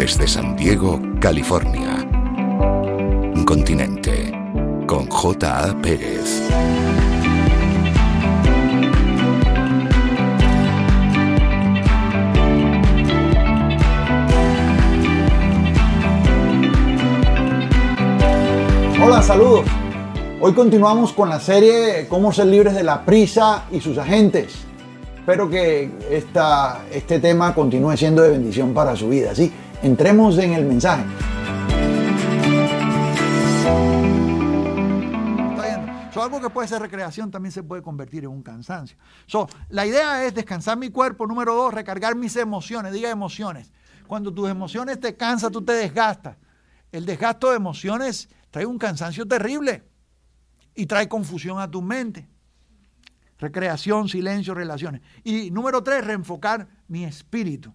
desde San Diego, California. Continente con J.A. Pérez. Hola, saludos. Hoy continuamos con la serie Cómo ser libres de la prisa y sus agentes. Espero que esta, este tema continúe siendo de bendición para su vida. Así, entremos en el mensaje. So, algo que puede ser recreación también se puede convertir en un cansancio. So, la idea es descansar mi cuerpo. Número dos, recargar mis emociones. Diga emociones. Cuando tus emociones te cansan, tú te desgastas. El desgasto de emociones trae un cansancio terrible y trae confusión a tu mente. Recreación, silencio, relaciones. Y número tres, reenfocar mi espíritu.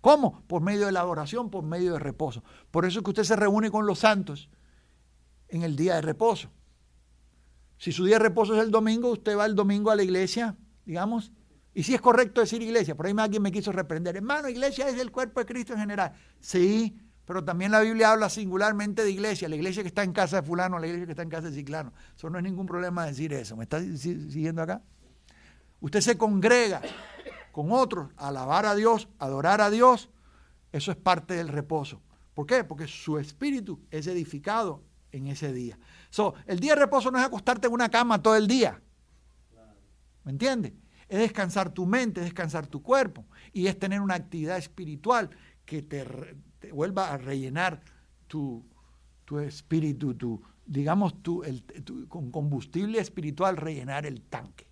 ¿Cómo? Por medio de la adoración, por medio de reposo. Por eso es que usted se reúne con los santos en el día de reposo. Si su día de reposo es el domingo, usted va el domingo a la iglesia, digamos, y si es correcto decir iglesia, por ahí alguien me quiso reprender, hermano, iglesia es el cuerpo de Cristo en general. Sí, pero también la Biblia habla singularmente de iglesia, la iglesia que está en casa de fulano, la iglesia que está en casa de ciclano. Eso no es ningún problema decir eso. ¿Me está siguiendo acá? Usted se congrega con otros, alabar a Dios, adorar a Dios, eso es parte del reposo. ¿Por qué? Porque su espíritu es edificado en ese día. So, el día de reposo no es acostarte en una cama todo el día. ¿Me entiendes? Es descansar tu mente, es descansar tu cuerpo y es tener una actividad espiritual que te, vuelva a rellenar tu, espíritu, tu, digamos, tu, con combustible espiritual, rellenar el tanque.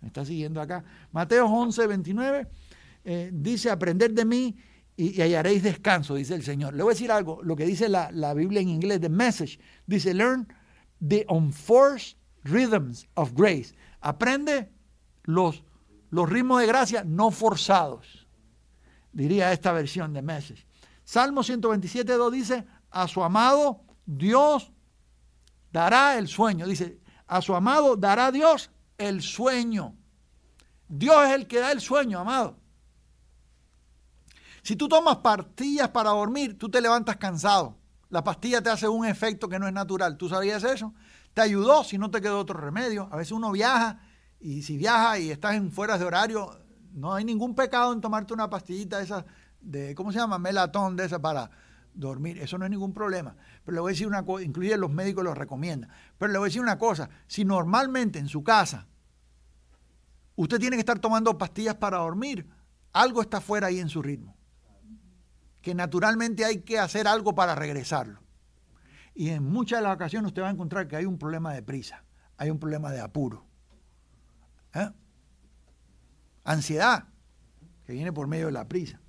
¿Me está siguiendo acá? Mateo 11, 29 eh, dice, aprender de mí y, hallaréis descanso, dice el Señor. Le voy a decir algo, lo que dice la, Biblia en inglés, The Message, dice, learn the unforced rhythms of grace. Aprende los, los ritmos de gracia no forzados, diría esta versión de Message. Salmo 127, 2 dice, a su amado Dios dará el sueño. Dice, a su amado dará Dios el sueño. Dios es el que da el sueño, amado. Si tú tomas pastillas para dormir, tú te levantas cansado. La pastilla te hace un efecto que no es natural. ¿Tú sabías eso? Te ayudó si no te quedó otro remedio. A veces uno viaja y si viaja y estás en fuera de horario, no hay ningún pecado en tomarte una pastillita esa de, ¿cómo se llama? Melatón de esa para dormir. Eso no es ningún problema. Pero le voy a decir una cosa, incluye los médicos lo recomiendan. Pero le voy a decir una cosa, si normalmente en su casa usted tiene que estar tomando pastillas para dormir, algo está fuera ahí en su ritmo. Que naturalmente hay que hacer algo para regresarlo. Y en muchas de las ocasiones usted va a encontrar que hay un problema de prisa, hay un problema de apuro. ¿eh? Ansiedad, que viene por medio de la prisa.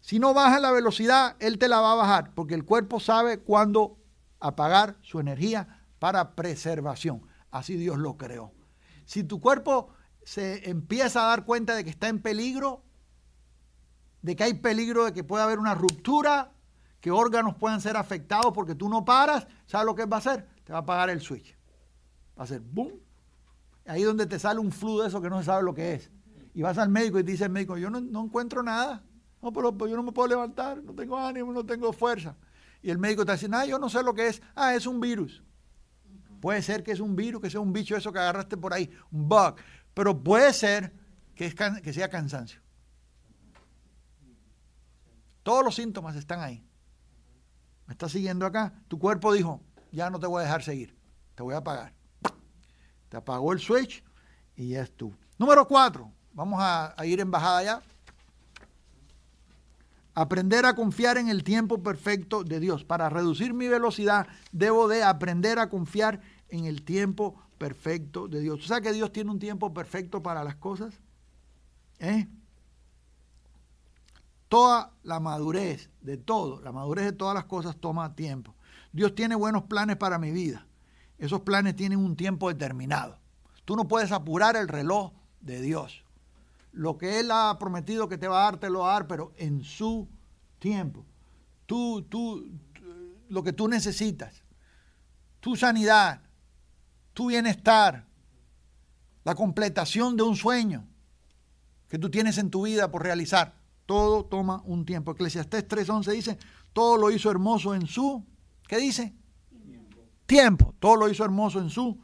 Si no baja la velocidad, Él te la va a bajar, porque el cuerpo sabe cuándo apagar su energía para preservación. Así Dios lo creó. Si tu cuerpo se empieza a dar cuenta de que está en peligro, de que hay peligro de que pueda haber una ruptura, que órganos puedan ser afectados porque tú no paras, ¿sabes lo que va a hacer? Te va a apagar el switch. Va a hacer boom. Ahí donde te sale un flu de eso que no se sabe lo que es. Y vas al médico y te dice el médico, yo no encuentro nada. No, pero yo no me puedo levantar, no tengo ánimo, no tengo fuerza. Y el médico te dice, ah, yo no sé lo que es. Ah, es un virus. Puede ser que es un virus, que sea un bicho eso que agarraste por ahí, un bug. Pero puede ser que, que sea cansancio. Todos los síntomas están ahí. ¿Me estás siguiendo acá? Tu cuerpo dijo, ya no te voy a dejar seguir, te voy a apagar. Te apagó el switch y ya es tú. Número cuatro, vamos a, a ir en bajada ya. Aprender a confiar en el tiempo perfecto de Dios. Para reducir mi velocidad, debo de aprender a confiar en el tiempo perfecto de Dios. ¿Tú sabes que Dios tiene un tiempo perfecto para las cosas? ¿Eh? Toda la madurez de todo, la madurez de todas las cosas toma tiempo. Dios tiene buenos planes para mi vida. Esos planes tienen un tiempo determinado. Tú no puedes apurar el reloj de Dios lo que Él ha prometido que te va a dar, te lo va a dar, pero en su tiempo. Tú, tú, lo que tú necesitas, tu sanidad, tu bienestar, la completación de un sueño que tú tienes en tu vida por realizar, todo toma un tiempo. Eclesiastés 3.11 dice, todo lo hizo hermoso en su, ¿qué dice? Tiempo. Todo lo hizo hermoso en su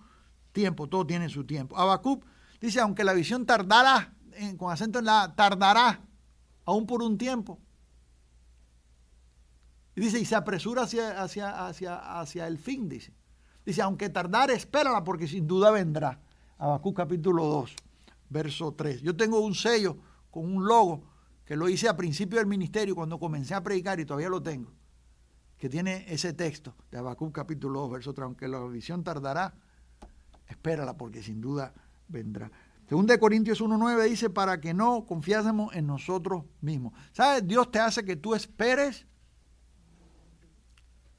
tiempo, todo tiene su tiempo. Habacuc dice, aunque la visión con acento en la, tardará, aún por un tiempo. Y dice, y se apresura hacia, hacia, hacia, hacia el fin, dice. Dice, aunque tardare, espérala, porque sin duda vendrá. Habacuc capítulo 2, verso 3. Yo tengo un sello con un logo que lo hice a principio del ministerio cuando comencé a predicar y todavía lo tengo, que tiene ese texto de Habacuc capítulo 2, verso 3. Aunque la visión tardará, espérala, porque sin duda vendrá. Según de Corintios 1.9 dice, para que no confiásemos en nosotros mismos. ¿Sabes? Dios te hace que tú esperes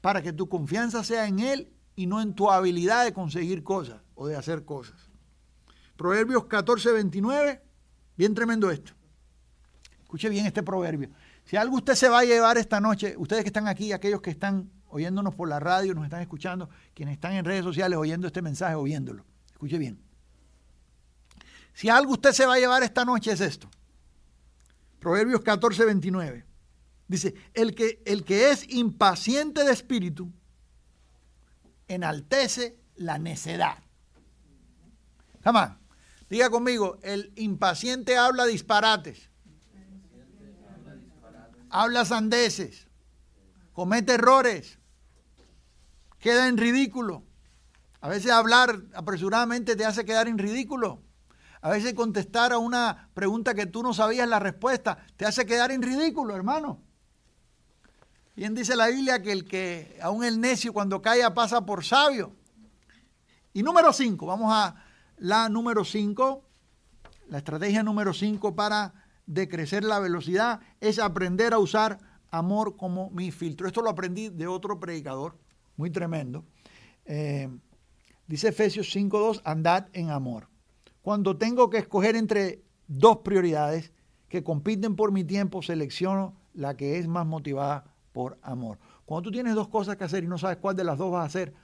para que tu confianza sea en Él y no en tu habilidad de conseguir cosas o de hacer cosas. Proverbios 14.29, bien tremendo esto. Escuche bien este proverbio. Si algo usted se va a llevar esta noche, ustedes que están aquí, aquellos que están oyéndonos por la radio, nos están escuchando, quienes están en redes sociales oyendo este mensaje o viéndolo. Escuche bien. Si algo usted se va a llevar esta noche es esto. Proverbios 14, 29. Dice, el que, el que es impaciente de espíritu enaltece la necedad. Jamás. Diga conmigo, el impaciente habla disparates. Habla sandeces. Comete errores. Queda en ridículo. A veces hablar apresuradamente te hace quedar en ridículo. A veces contestar a una pregunta que tú no sabías la respuesta te hace quedar en ridículo, hermano. Bien dice la Biblia que el que, aún el necio cuando calla pasa por sabio. Y número 5, vamos a la número 5, la estrategia número 5 para decrecer la velocidad es aprender a usar amor como mi filtro. Esto lo aprendí de otro predicador, muy tremendo. Eh, dice Efesios 5.2, andad en amor cuando tengo que escoger entre dos prioridades que compiten por mi tiempo, selecciono la que es más motivada por amor. Cuando tú tienes dos cosas que hacer y no sabes cuál de las dos vas a hacer,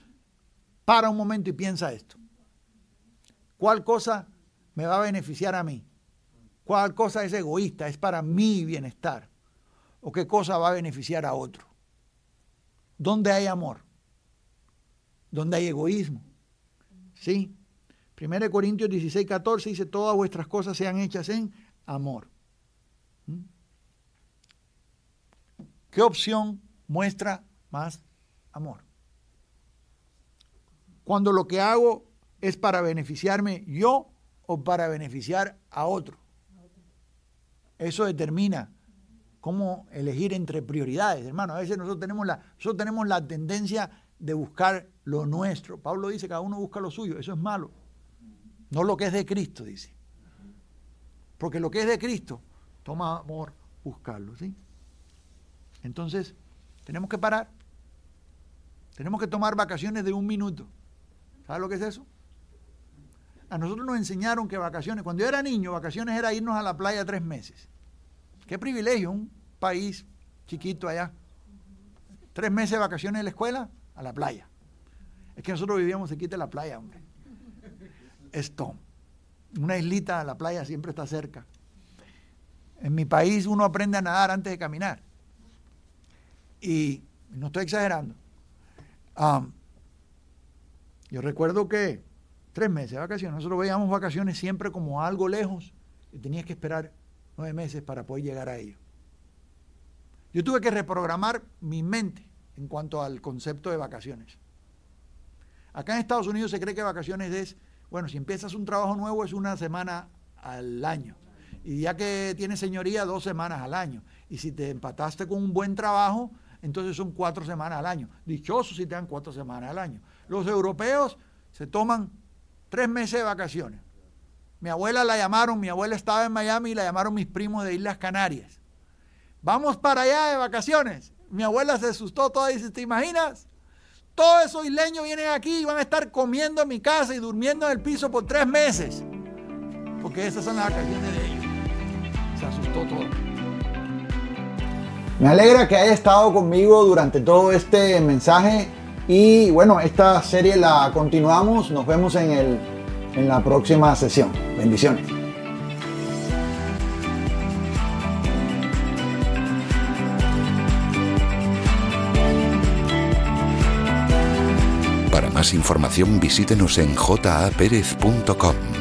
para un momento y piensa esto. ¿Cuál cosa me va a beneficiar a mí? ¿Cuál cosa es egoísta? Es para mi bienestar. ¿O qué cosa va a beneficiar a otro? ¿Dónde hay amor? ¿Dónde hay egoísmo? ¿Sí? 1 Corintios 16, 14 dice, todas vuestras cosas sean hechas en amor. ¿Mm? ¿Qué opción muestra más amor? Cuando lo que hago es para beneficiarme yo o para beneficiar a otro. Eso determina cómo elegir entre prioridades, hermano. A veces nosotros tenemos la, nosotros tenemos la tendencia de buscar lo nuestro. Pablo dice, cada uno busca lo suyo. Eso es malo. No lo que es de Cristo, dice. Porque lo que es de Cristo, toma amor buscarlo, ¿sí? Entonces, tenemos que parar. Tenemos que tomar vacaciones de un minuto. ¿Sabes lo que es eso? A nosotros nos enseñaron que vacaciones, cuando yo era niño, vacaciones era irnos a la playa tres meses. Qué privilegio, un país chiquito allá. Tres meses de vacaciones en la escuela, a la playa. Es que nosotros vivíamos aquí de la playa, hombre esto. Una islita, la playa siempre está cerca. En mi país uno aprende a nadar antes de caminar. Y no estoy exagerando. yo recuerdo que tres meses de vacaciones, nosotros veíamos vacaciones siempre como algo lejos y tenías que esperar nueve meses para poder llegar a ello. Yo tuve que reprogramar mi mente en cuanto al concepto de vacaciones. Acá en Estados Unidos se cree que vacaciones es bueno, si empiezas un trabajo nuevo es una semana al año. Y ya que tienes señoría, dos semanas al año. Y si te empataste con un buen trabajo, entonces son cuatro semanas al año. Dichosos si te dan cuatro semanas al año. Los europeos se toman tres meses de vacaciones. Mi abuela la llamaron, mi abuela estaba en Miami y la llamaron mis primos de Islas Canarias. Vamos para allá de vacaciones. Mi abuela se asustó toda y dice, ¿te imaginas? Todos esos isleños vienen aquí y van a estar comiendo en mi casa y durmiendo en el piso por tres meses. Porque esas son las vacaciones de ellos. Se asustó todo. Me alegra que haya estado conmigo durante todo este mensaje. Y bueno, esta serie la continuamos. Nos vemos en, el, en la próxima sesión. Bendiciones. Más información visítenos en japerez.com.